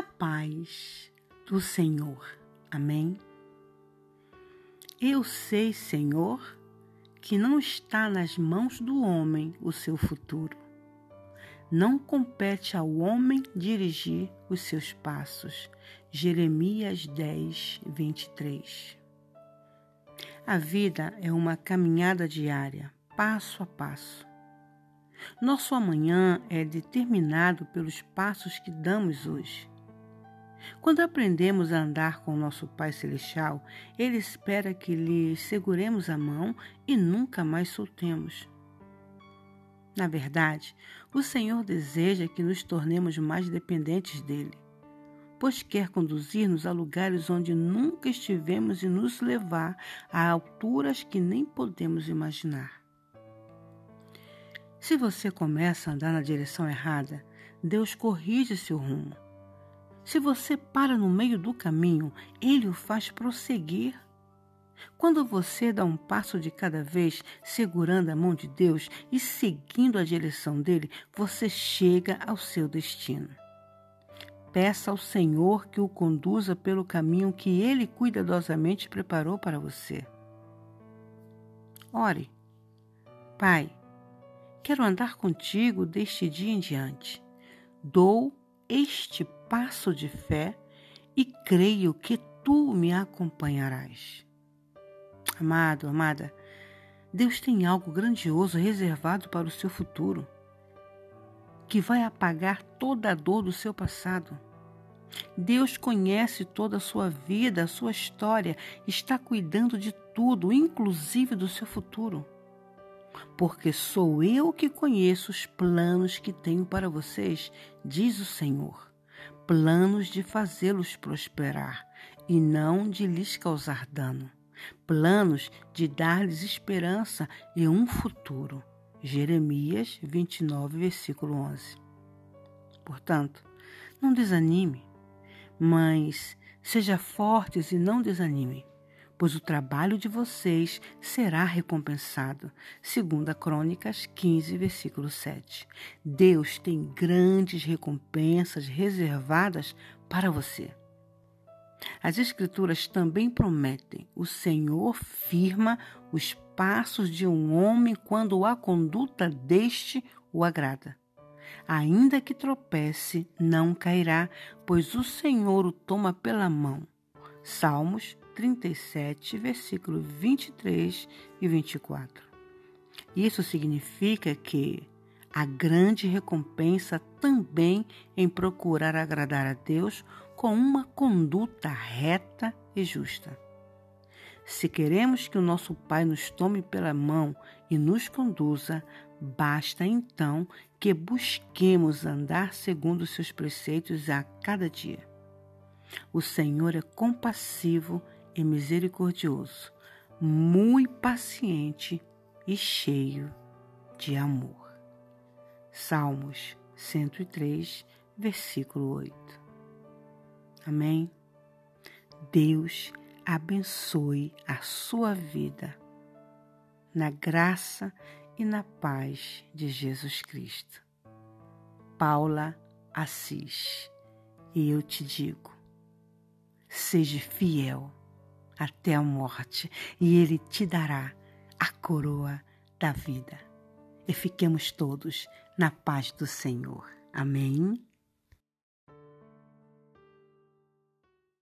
a paz do Senhor. Amém. Eu sei, Senhor, que não está nas mãos do homem o seu futuro. Não compete ao homem dirigir os seus passos. Jeremias 10, 23. A vida é uma caminhada diária, passo a passo. Nosso amanhã é determinado pelos passos que damos hoje. Quando aprendemos a andar com nosso Pai Celestial, Ele espera que lhe seguremos a mão e nunca mais soltemos. Na verdade, o Senhor deseja que nos tornemos mais dependentes dele, pois quer conduzir-nos a lugares onde nunca estivemos e nos levar a alturas que nem podemos imaginar. Se você começa a andar na direção errada, Deus corrige seu rumo se você para no meio do caminho, ele o faz prosseguir. Quando você dá um passo de cada vez, segurando a mão de Deus e seguindo a direção dele, você chega ao seu destino. Peça ao Senhor que o conduza pelo caminho que ele cuidadosamente preparou para você. Ore. Pai, quero andar contigo deste dia em diante. Dou este passo de fé e creio que tu me acompanharás. Amado, amada, Deus tem algo grandioso reservado para o seu futuro, que vai apagar toda a dor do seu passado. Deus conhece toda a sua vida, a sua história, está cuidando de tudo, inclusive do seu futuro. Porque sou eu que conheço os planos que tenho para vocês, diz o Senhor planos de fazê-los prosperar e não de lhes causar dano, planos de dar-lhes esperança e um futuro. Jeremias 29, versículo 11. Portanto, não desanime, mas seja fortes e não desanime pois o trabalho de vocês será recompensado. Segunda Crônicas 15, versículo 7. Deus tem grandes recompensas reservadas para você. As Escrituras também prometem: o Senhor firma os passos de um homem quando a conduta deste o agrada. Ainda que tropece, não cairá, pois o Senhor o toma pela mão. Salmos 37, versículo 23 e 24. Isso significa que a grande recompensa também em procurar agradar a Deus com uma conduta reta e justa. Se queremos que o nosso Pai nos tome pela mão e nos conduza, basta então que busquemos andar segundo os seus preceitos a cada dia. O Senhor é compassivo e misericordioso, muito paciente e cheio de amor. Salmos 103, versículo 8. Amém? Deus abençoe a sua vida na graça e na paz de Jesus Cristo. Paula Assis. E eu te digo: seja fiel até a morte, e ele te dará a coroa da vida. E fiquemos todos na paz do Senhor. Amém.